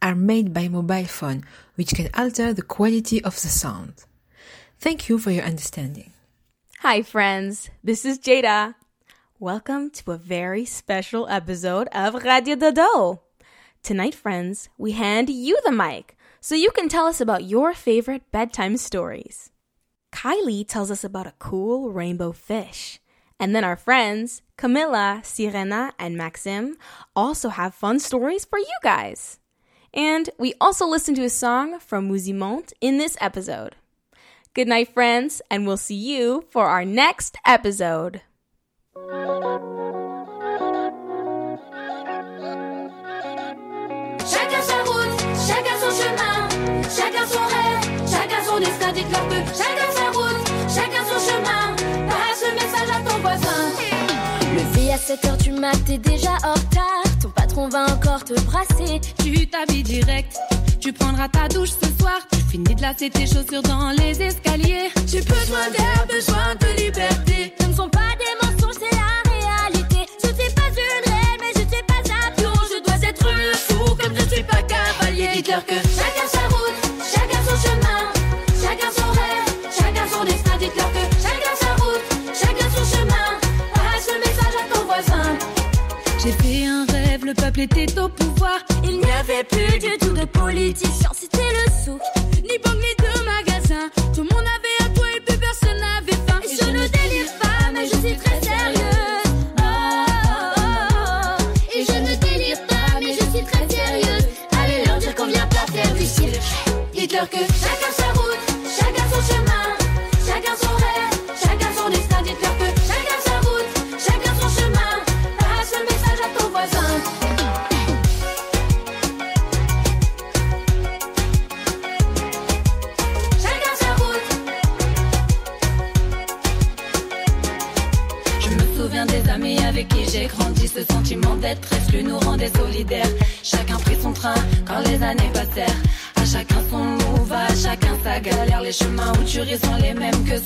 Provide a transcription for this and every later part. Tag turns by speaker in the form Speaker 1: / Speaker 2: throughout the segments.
Speaker 1: are made by mobile phone, which can alter the quality of the sound. Thank you for your understanding.
Speaker 2: Hi, friends. This is Jada. Welcome to a very special episode of Radio Dodo. Tonight, friends, we hand you the mic so you can tell us about your favorite bedtime stories. Kylie tells us about a cool rainbow fish. And then our friends, Camilla, Sirena, and Maxim, also have fun stories for you guys. And we also listen to a song from Musimont in this episode. Good night, friends, and we'll see you for our next episode.
Speaker 3: Chacun sa route, chacun son chemin, chacun son rêve, chacun son destin. Dites-leur que chacun sa route, chacun son chemin. Passe le message à ton voisin.
Speaker 4: Levé à 7h du mat, t'es déjà en retard. Patron va encore te brasser.
Speaker 5: Tu t'habilles direct, tu prendras ta douche ce soir. Tu finis de lasser tes chaussures dans les escaliers.
Speaker 3: J'ai besoin d'air, besoin de liberté.
Speaker 4: Ce ne sont pas des mensonges, c'est la réalité. Je suis pas une reine, mais je suis pas un pion.
Speaker 3: Je dois être le fou comme je suis pas cavalier. Dites-leur que chacun sa route,
Speaker 5: était au pouvoir.
Speaker 4: Il n'y avait plus du tout de politiciens,
Speaker 5: chemins où tu ris sont les mêmes que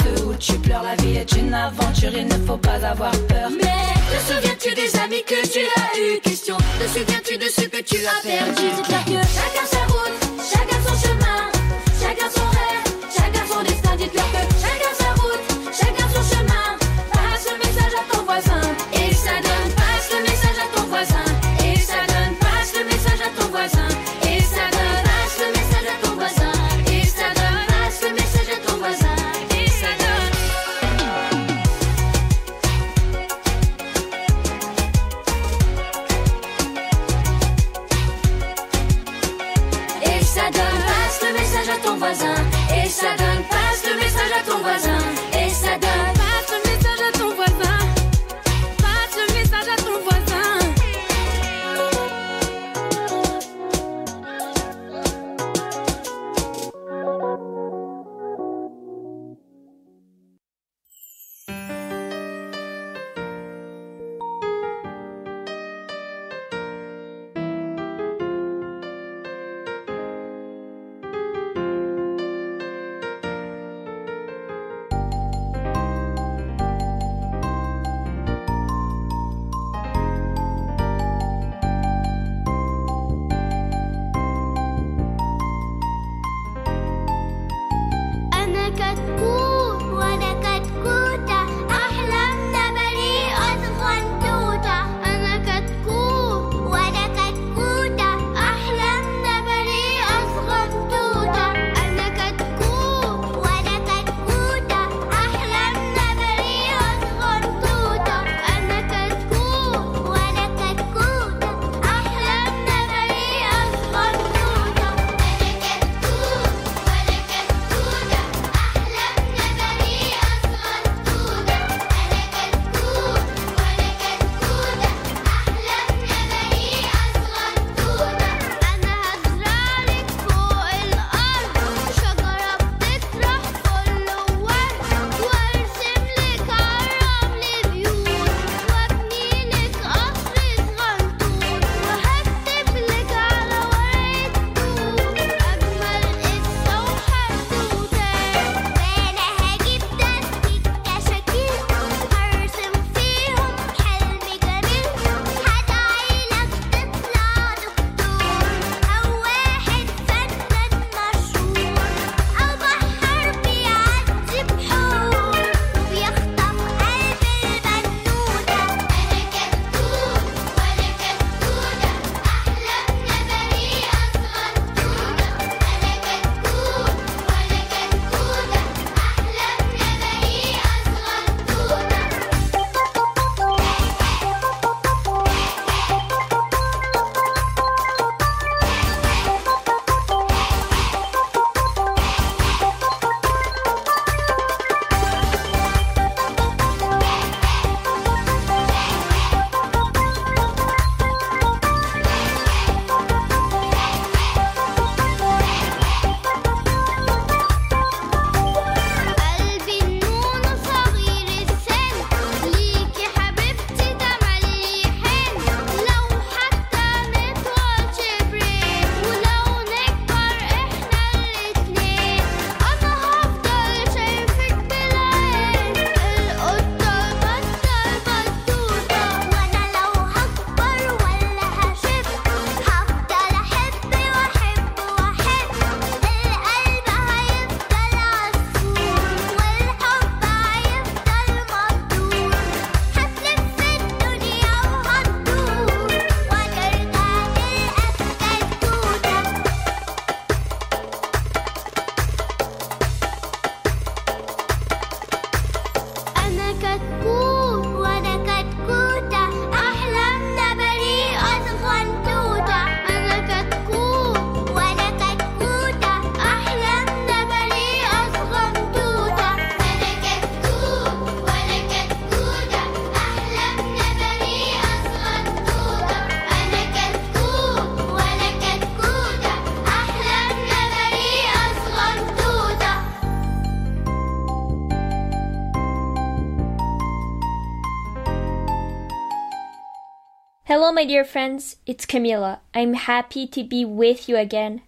Speaker 6: my dear friends. It's Camila. I'm happy to be with you again.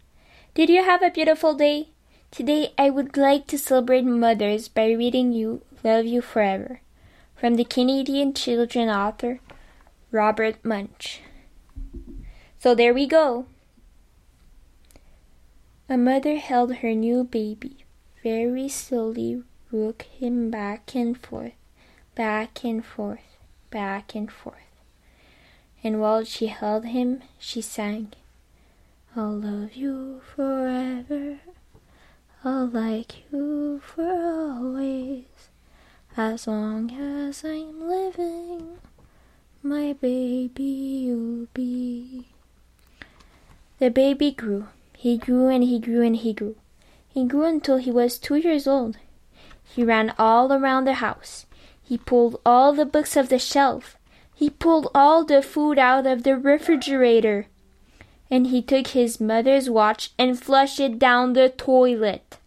Speaker 6: Did you have a beautiful day? Today, I would like to celebrate mothers by reading you Love You Forever from the Canadian children author Robert Munsch. So there we go. A mother held her new baby, very slowly rooked him back and forth, back and forth, back and forth. And while she held him, she sang, I'll love you forever, I'll like you for always, as long as I'm living, my baby you'll be. The baby grew. He grew and he grew and he grew. He grew until he was two years old. He ran all around the house. He pulled all the books off the shelf. He pulled all the food out of the refrigerator. And he took his mother's watch and flushed it down the toilet.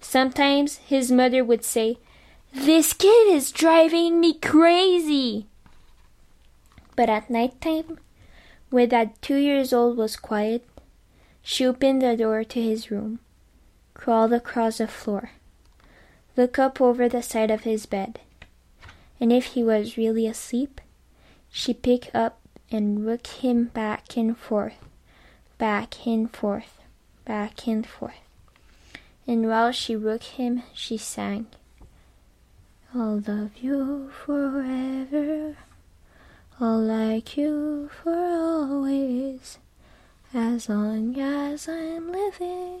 Speaker 6: Sometimes his mother would say, This kid is driving me crazy. But at night time, when that two years old was quiet, she opened the door to his room, crawled across the floor, looked up over the side of his bed, and if he was really asleep, she picked up and rocked him back and forth, back and forth, back and forth. And while she rocked him, she sang, I'll love you forever, I'll like you for always. As long as I'm living,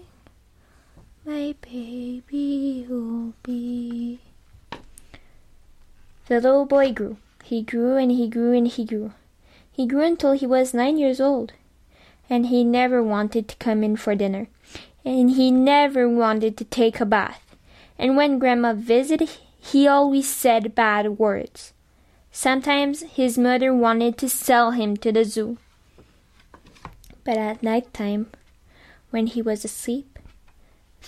Speaker 6: my baby will be. The little boy grew. He grew and he grew and he grew. He grew until he was nine years old. And he never wanted to come in for dinner. And he never wanted to take a bath. And when Grandma visited, he always said bad words. Sometimes his mother wanted to sell him to the zoo. But at night time, when he was asleep,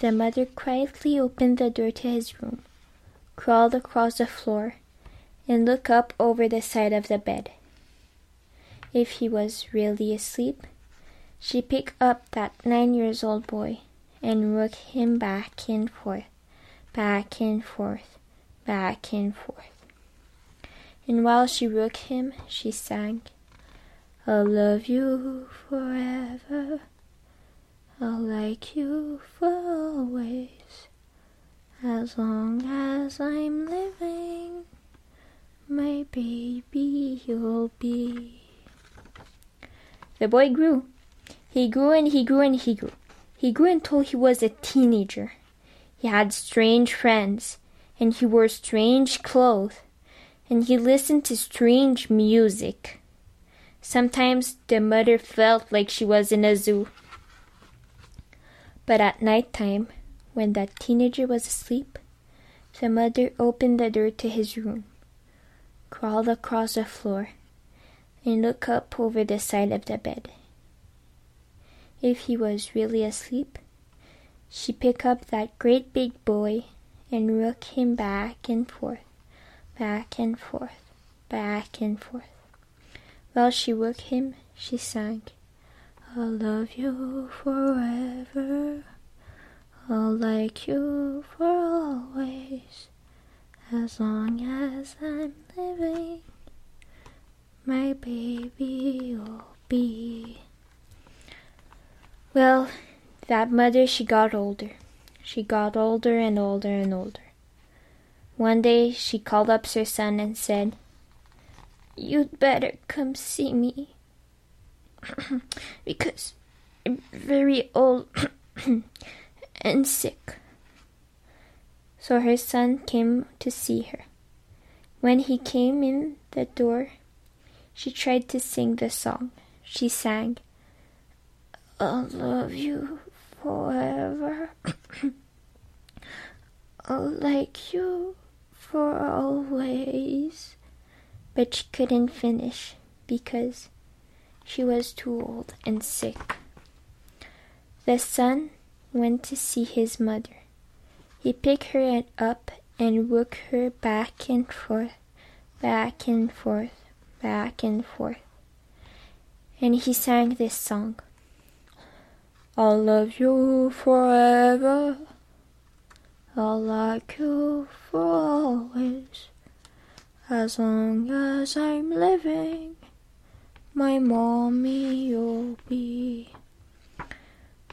Speaker 6: the mother quietly opened the door to his room, crawled across the floor, and looked up over the side of the bed. If he was really asleep, she picked up that nine years old boy and rooked him back and forth, back and forth, back and forth. And while she rooked him, she sang, I'll love you forever. I'll like you for always. As long as I'm living, my baby you'll be. The boy grew. He grew and he grew and he grew. He grew until he was a teenager. He had strange friends, and he wore strange clothes, and he listened to strange music. Sometimes the mother felt like she was in a zoo. But at night time, when that teenager was asleep, the mother opened the door to his room, crawled across the floor, and looked up over the side of the bed. If he was really asleep, she picked up that great big boy and rooked him back and forth, back and forth, back and forth. While she rooked him, she sang, I'll love you forever. I'll like you for always. As long as I'm living, my baby will be. Well, that mother, she got older. She got older and older and older. One day she called up her son and said, You'd better come see me. because I'm very old and sick. So her son came to see her. When he came in the door, she tried to sing the song. She sang, I'll love you forever. I'll like you for always. But she couldn't finish because she was too old and sick. The son went to see his mother. He picked her up and rooked her back and forth, back and forth, back and forth. and he sang this song. I'll love you forever. I'll like you for always. As long as I'm living, my mommy you'll be.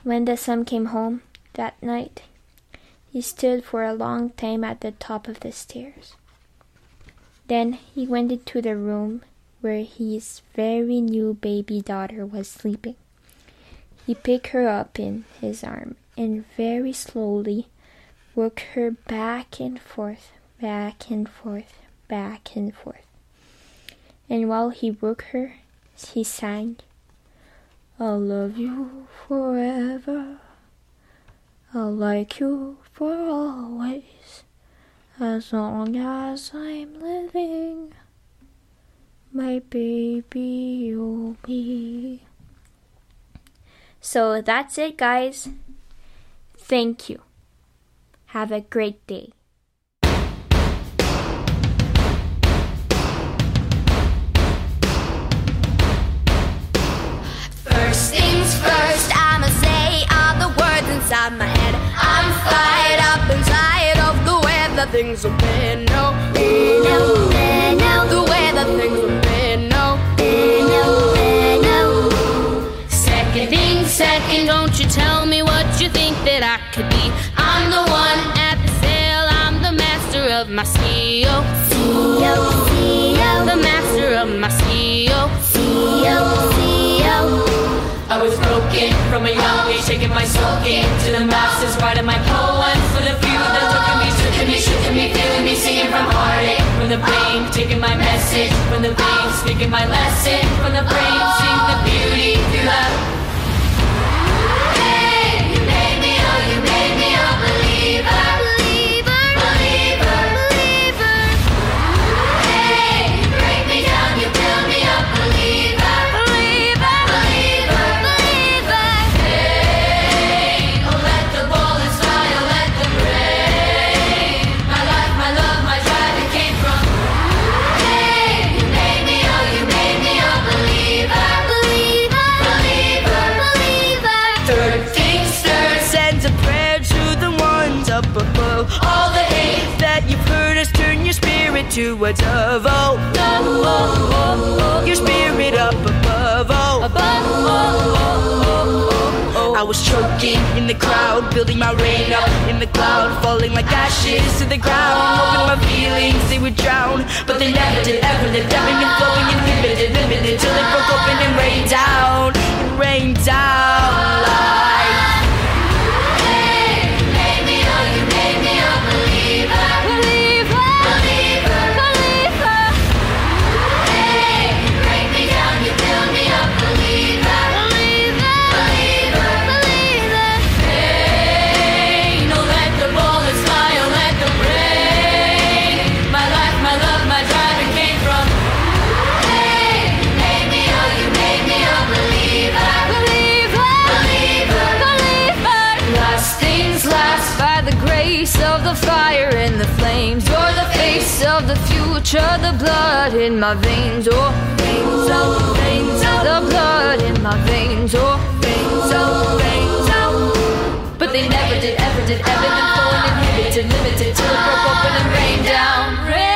Speaker 6: When the son came home that night, he stood for a long time at the top of the stairs. Then he went into the room where his very new baby daughter was sleeping. He picked her up in his arm and very slowly worked her back and forth, back and forth, back and forth. And while he worked her, he sang, I'll love you forever. I'll like you for always. As long as I'm living, my baby you'll be. So that's it, guys. Thank you. Have a great day.
Speaker 7: First things first, I'ma say all the words inside my head. That things have been. No, no, no, the way that things have been. No, no, no. Second thing, second, don't you tell me what you think that I could be. I'm the one at the sail, I'm the master of my CEO. CEO, CEO. The master of my. CEO, CEO.
Speaker 8: I was broken. From a young age, taking my soaking to the masses, writing my poems for the few that took at me, shook at me, shook at me, feeling me, singing from heartache, from the brain, taking my message, from the veins, speaking my lesson, from the brain, seeing the beauty through that. Spirit to a dove. Oh, oh, oh, oh, oh. your spirit up above. Oh, above. Oh, oh, oh, oh. I was choking in the crowd, building my rain up in the cloud, falling like ashes to the ground. Hoping my feelings they would drown, but they never did. Ever did. Ebbing and flowing, inhibited, limited, till it broke open and rained down. It rained down like. The of the future, the blood in my veins. Oh, veins, oh, veins, oh, the blood in my veins. Oh, veins, oh, veins, oh. But they never did, ever did, ever been flowing, inhibited, limited, till it broke open and rained down. Rained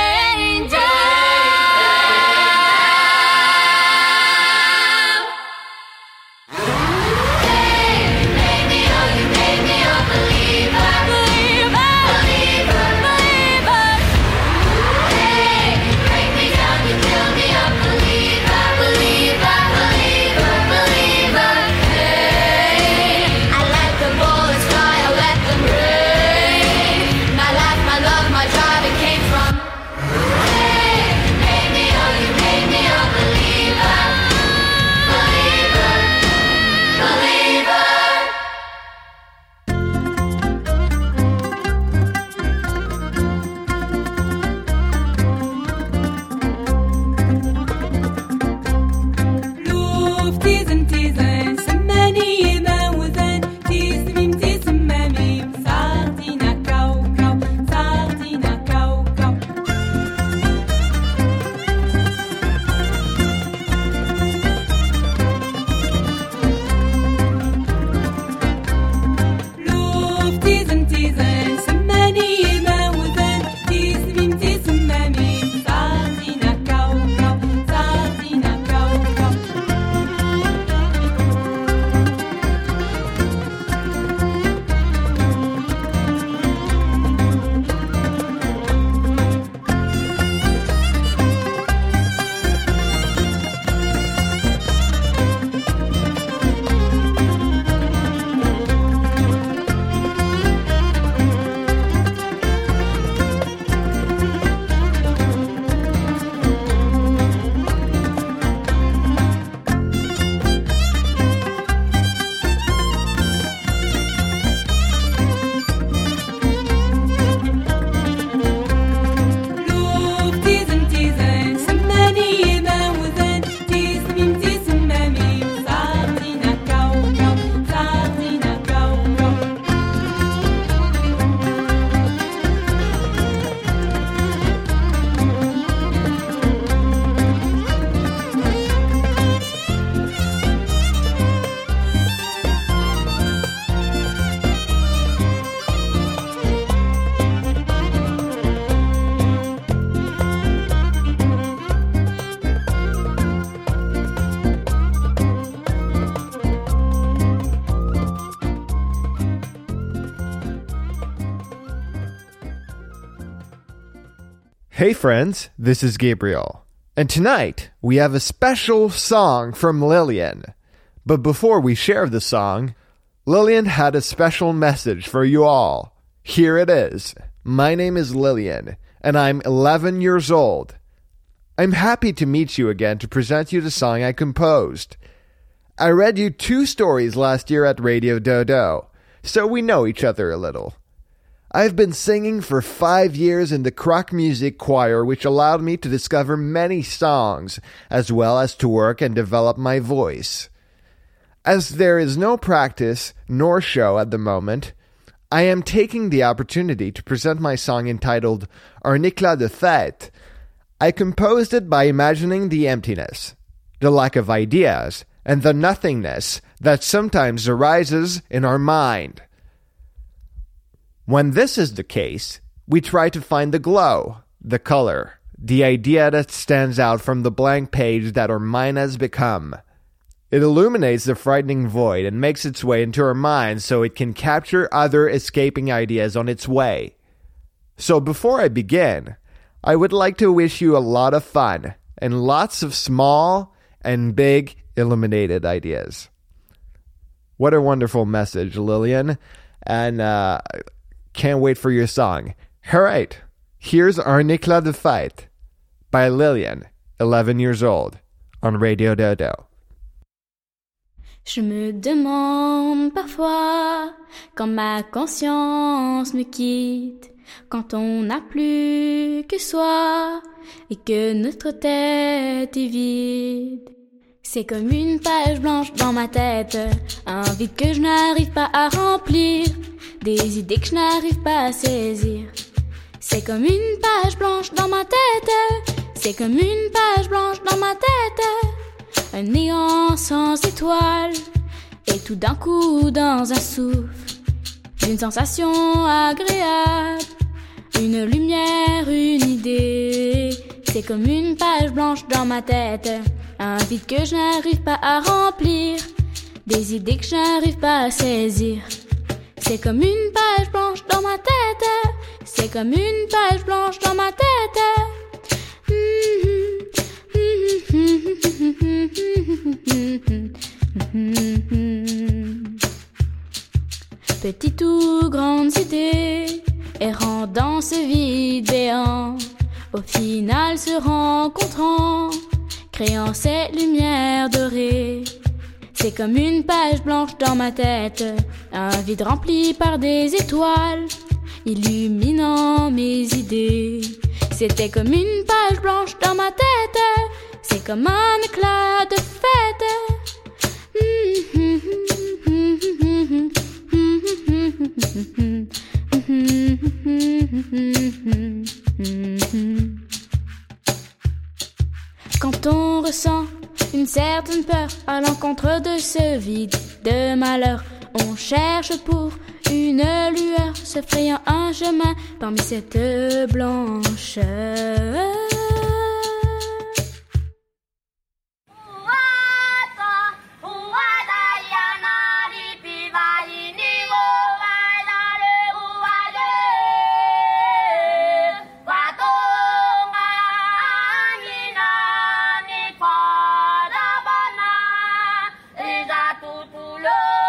Speaker 7: Hey,
Speaker 9: friends, this is Gabriel. And tonight, we have a special song from Lillian. But before we share the song, Lillian had a special message for you all. Here it is. My name is Lillian, and I'm 11 years old. I'm happy to meet you again to present you the song I composed. I read you two stories last year at Radio Dodo, so we know each other a little. I've been singing for five years in the Croc Music Choir, which allowed me to discover many songs, as well as to work and develop my voice. As there is no practice nor show at the moment, I am taking the opportunity to present my song entitled éclat de fête. I composed it by imagining the emptiness, the lack of ideas, and the nothingness that sometimes arises in our mind. When this is the case, we try to find the glow, the color, the idea that stands out from the blank page that our mind has become. It illuminates the frightening void and makes its way into our mind so it can capture other escaping ideas on its way. So before I begin, I would like to wish you a lot of fun and lots of small and big illuminated ideas. What a wonderful message, Lillian. And uh, can't wait for your song. All right, here's Our éclat de fête by Lillian, 11 years old, on Radio Dodo.
Speaker 10: Je me demande parfois quand ma conscience me quitte, quand on n'a plus que soi et que notre tête est vide. C'est comme une page blanche dans ma tête, un vide que je n'arrive pas à remplir, des idées que je n'arrive pas à saisir. C'est comme une page blanche dans ma tête, c'est comme une page blanche dans ma tête, un néant sans étoiles, et tout d'un coup dans un souffle, une sensation agréable, une lumière, une idée. C'est comme une page blanche dans ma tête, un vide que je n'arrive pas à remplir, des idées que je n'arrive pas à saisir. C'est comme une page blanche dans ma tête, c'est comme une page blanche dans ma tête. Petites ou grandes idées, errant dans ce vide béant, au final se rencontrant, créant cette lumière dorée. C'est comme une page blanche dans ma tête, un vide rempli par des étoiles, illuminant mes idées. C'était comme une page blanche dans ma tête, c'est comme un éclat de fête. Quand on ressent une certaine peur à l'encontre de ce vide de malheur, on cherche pour une lueur, se frayant un chemin parmi cette blancheur.
Speaker 11: tutulo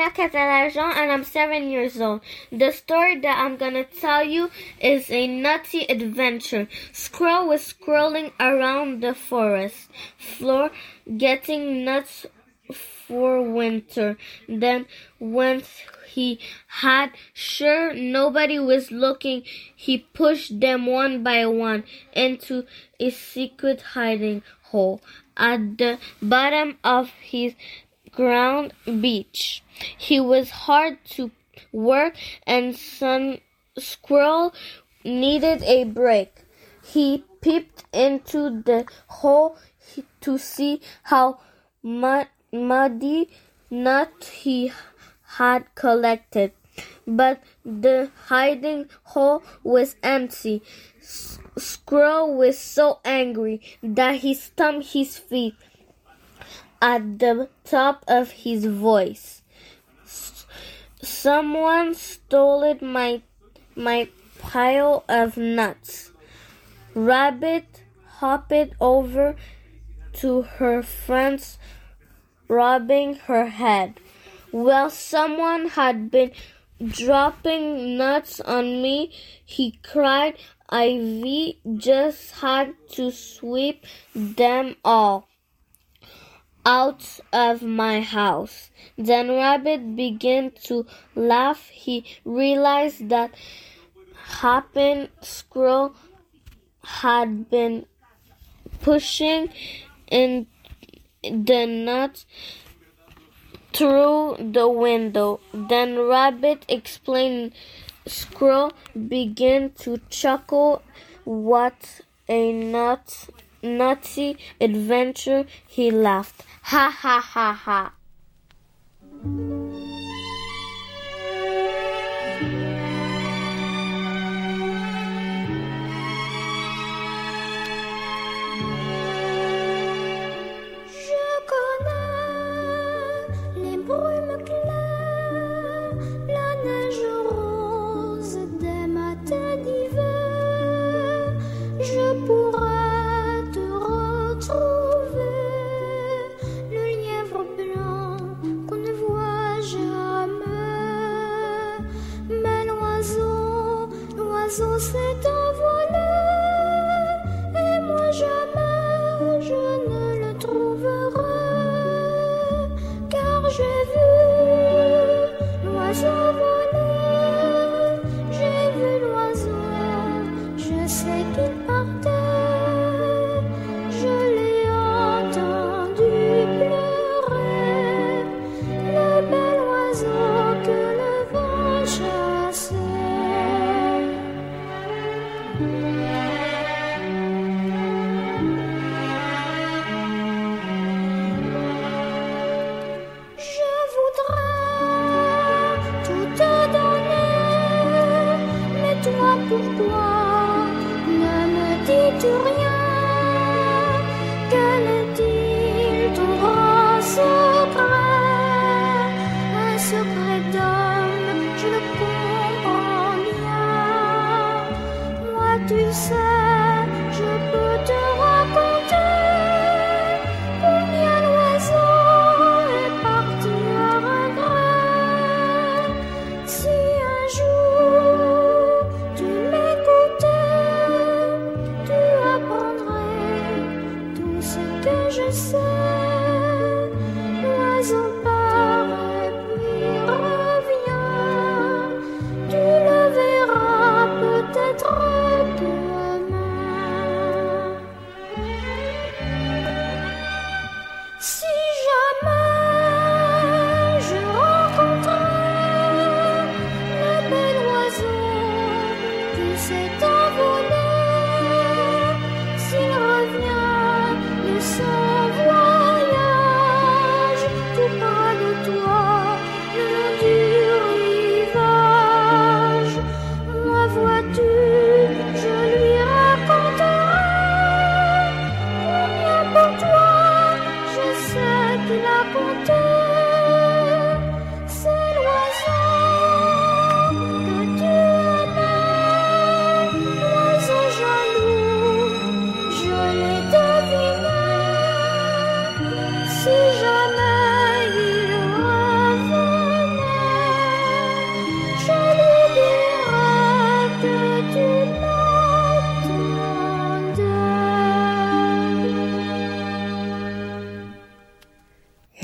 Speaker 11: Serena Catalajon and I'm seven years old. The story that I'm gonna tell you is a nutty adventure. Squirrel was scrolling around the forest floor getting nuts for winter. Then when he had sure nobody was looking, he pushed them one by one into a secret hiding hole at the bottom of his ground beach. He was hard to work and some squirrel needed a break. He peeped into the hole to see how mu- muddy nut he had collected. But the hiding hole was empty. S- Squirrel was so angry that he stamped his feet at the top of his voice. Someone stole my my pile of nuts. Rabbit hopped over to her friends, rubbing her head. Well, someone had been dropping nuts on me, he cried. Ivy just had to sweep them all out of my house. Then Rabbit began to laugh. He realized that Hoppin' Squirrel had been pushing in the nuts through the window. Then Rabbit explained
Speaker 12: squirrel began to chuckle. What a nut, nutty adventure, he laughed. Ha ha ha ha.
Speaker 13: Je connais les brumes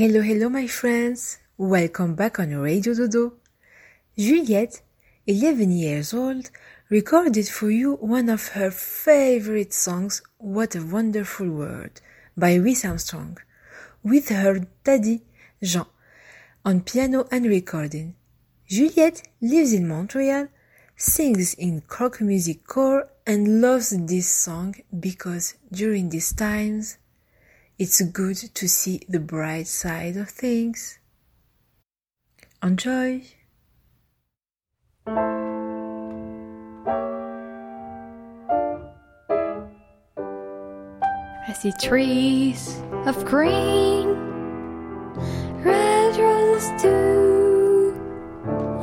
Speaker 1: Hello, hello, my friends. Welcome back on Radio Dodo. Juliette, 11 years old, recorded for you one of her favorite songs, What a Wonderful World, by Louis Armstrong, with her daddy, Jean, on piano and recording. Juliette lives in Montreal, sings in Croque Musique Corps, and loves this song because during these times, it's good to see the bright side of things. Enjoy!
Speaker 3: I see trees of green, red roses too.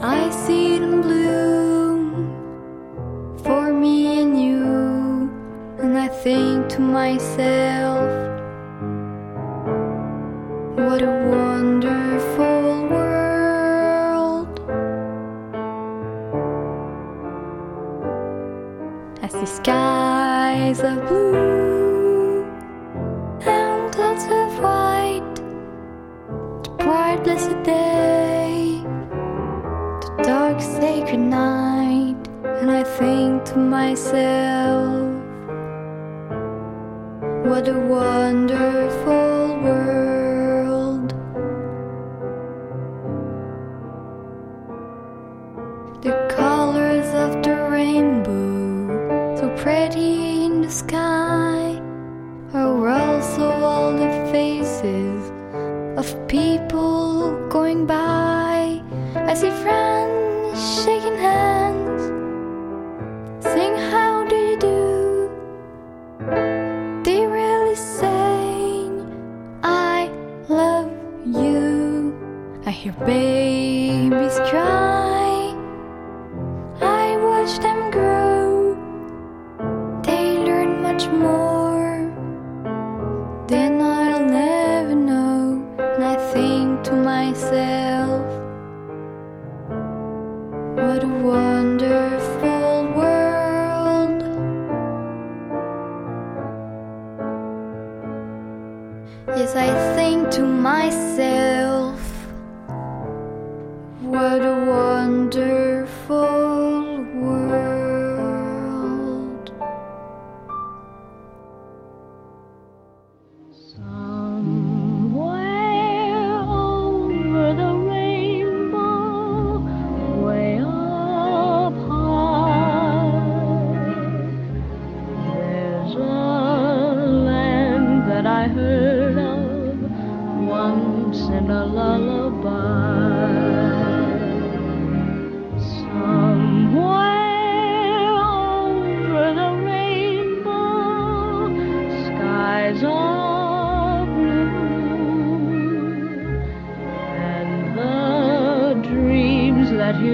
Speaker 3: I see them bloom for me and you, and I think to myself, what a wonderful world. I see skies of blue and clouds of white. The bright blessed day, the dark sacred night, and I think to myself, what a wonderful sky.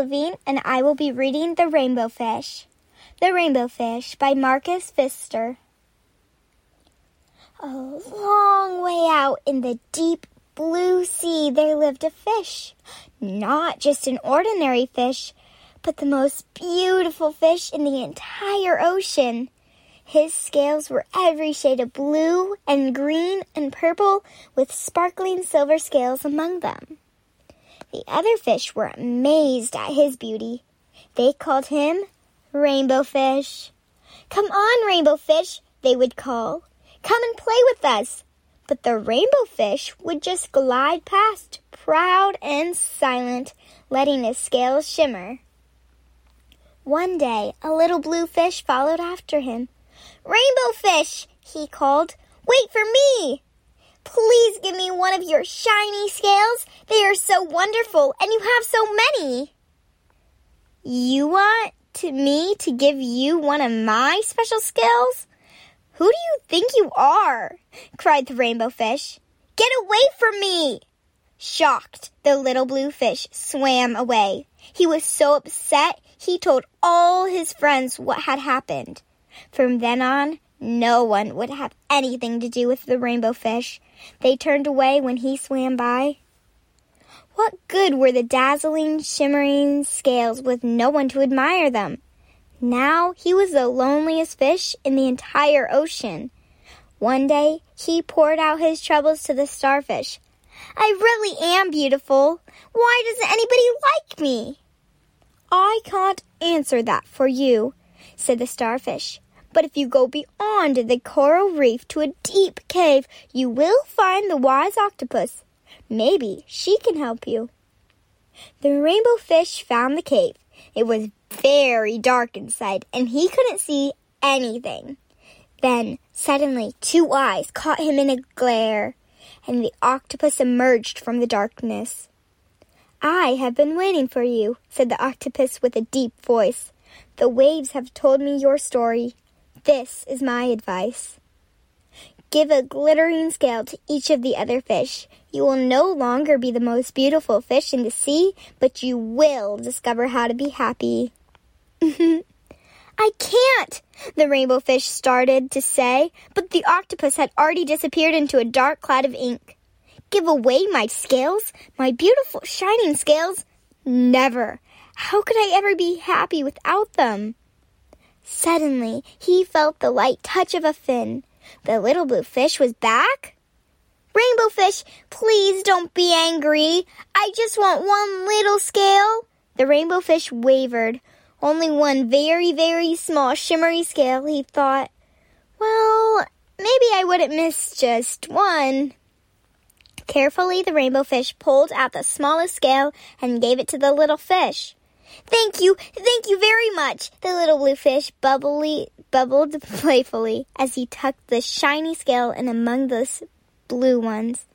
Speaker 14: Levine, and I will be reading The Rainbow Fish. The Rainbow Fish by Marcus Pfister. A long way out in the deep blue sea there lived a fish. Not just an ordinary fish, but the most beautiful fish in the entire ocean. His scales were every shade of blue and green and purple with sparkling silver scales among them. The other fish were amazed at his beauty. They called him Rainbow Fish. Come on, Rainbow Fish, they would call. Come and play with us. But the Rainbow Fish would just glide past, proud and silent, letting his scales shimmer. One day, a little blue fish followed after him. Rainbow Fish, he called, wait for me. Please give me one of your shiny scales. They are so wonderful, and you have so many. You want to me to give you one of my special scales? Who do you think you are? cried the rainbow fish. Get away from me! Shocked, the little blue fish swam away. He was so upset he told all his friends what had happened. From then on, no one would have anything to do with the rainbow fish. They turned away when he swam by. What good were the dazzling, shimmering scales with no one to admire them? Now he was the loneliest fish in the entire ocean. One day he poured out his troubles to the starfish. I really am beautiful. Why doesn't anybody like me? I can't answer that for you, said the starfish. But if you go beyond the coral reef to a deep cave, you will find the wise octopus. Maybe she can help you. The rainbow fish found the cave. It was very dark inside, and he couldn't see anything. Then, suddenly, two eyes caught him in a glare, and the octopus emerged from the darkness. I have been waiting for you, said the octopus with a deep voice. The waves have told me your story. This is my advice. Give a glittering scale to each of the other fish. You will no longer be the most beautiful fish in the sea, but you will discover how to be happy. I can't, the rainbow fish started to say, but the octopus had already disappeared into a dark cloud of ink. Give away my scales, my beautiful shining scales? Never. How could I ever be happy without them? Suddenly, he felt the light touch of a fin. The little blue fish was back? Rainbow fish, please don't be angry. I just want one little scale. The rainbow fish wavered. Only one very, very small shimmery scale, he thought. Well, maybe I wouldn't miss just one. Carefully, the rainbow fish pulled out the smallest scale and gave it to the little fish. Thank you, thank you very much, the little blue fish bubbly, bubbled playfully as he tucked the shiny scale in among the blue ones.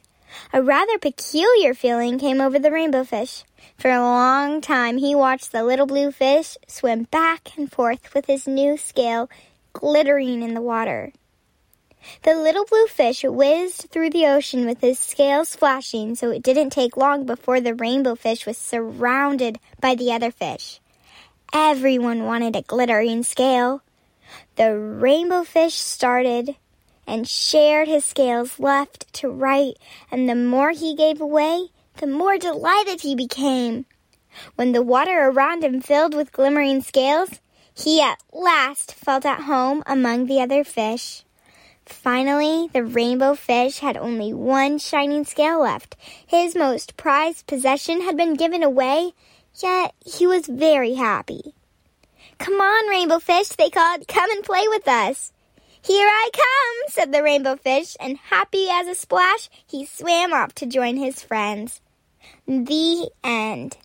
Speaker 14: A rather peculiar feeling came over the rainbow fish. For a long time he watched the little blue fish swim back and forth with his new scale glittering in the water. The little blue fish whizzed through the ocean with his scales flashing, so it didn't take long before the rainbow fish was surrounded by the other fish. Everyone wanted a glittering scale. The rainbow fish started and shared his scales left to right, and the more he gave away, the more delighted he became. When the water around him filled with glimmering scales, he at last felt at home among the other fish. Finally, the rainbow fish had only one shining scale left. His most prized possession had been given away, yet he was very happy. Come on, rainbow fish, they called. Come and play with us. Here I come, said the rainbow fish, and happy as a splash, he swam off to join his friends. The end.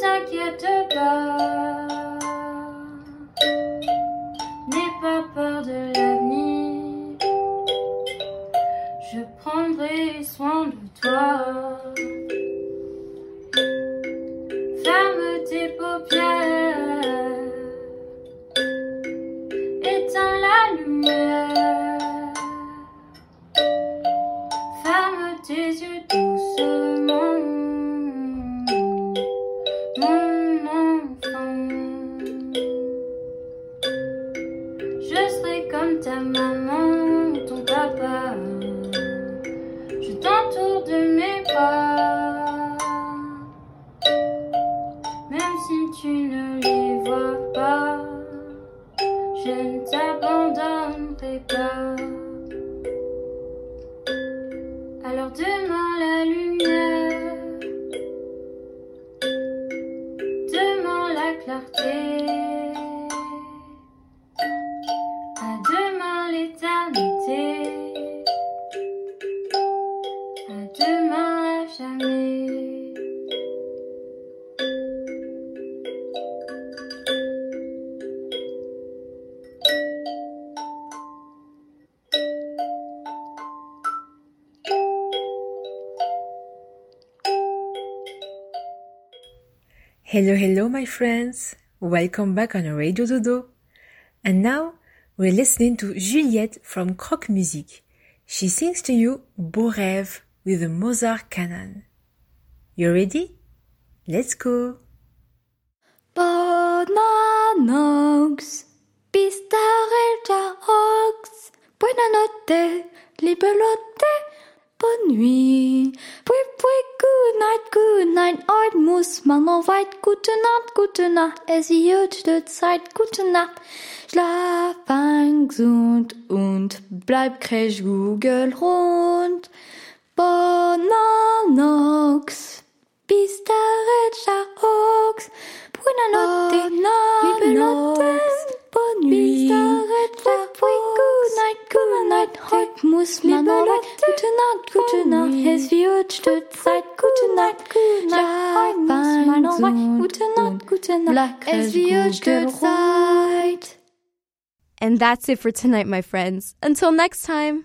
Speaker 15: Ne t'inquiète pas. N'aie
Speaker 1: Hello, my friends. Welcome back on Radio Dodo. And now we're listening to Juliette from Croque Musique. She sings to you Beau Rêve with the Mozart canon. You ready? Let's go.
Speaker 3: Bonanox, ox, buonanotte, libelotte, bonne nuit. Pui pui, good night, good night, heute muss man noch weit, gute Nacht, gute Nacht, es wird die Zeit, gute Nacht. Schlaf ein gesund und bleib crash Google rund. Bonanox, pistarella ox, buonanotte, libelotte, bonne nuit. Good night, good night, heute muss man weit, gute Nacht, gute Nacht, es wird Zeit, gute Nacht, gute Nacht, heute muss man weit, gute Nacht, gute Nacht, es wird Zeit.
Speaker 2: And that's it for tonight, my friends. Until next time.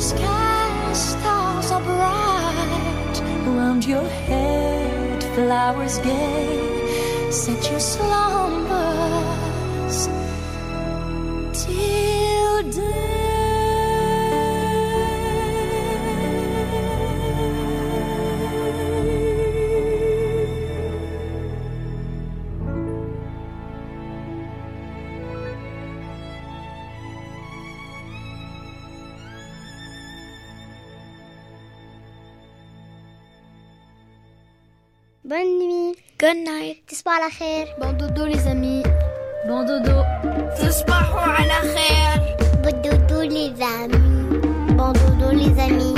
Speaker 5: sky, stars are bright. Around your head, flowers gay. Set your slumbers till
Speaker 14: Bonne
Speaker 16: Good night.
Speaker 14: تصبحوا على خير.
Speaker 3: Bon dodo les amis.
Speaker 2: Bon dodo.
Speaker 14: تصبحوا على خير. Bon dodo les amis. Bon dodo les amis.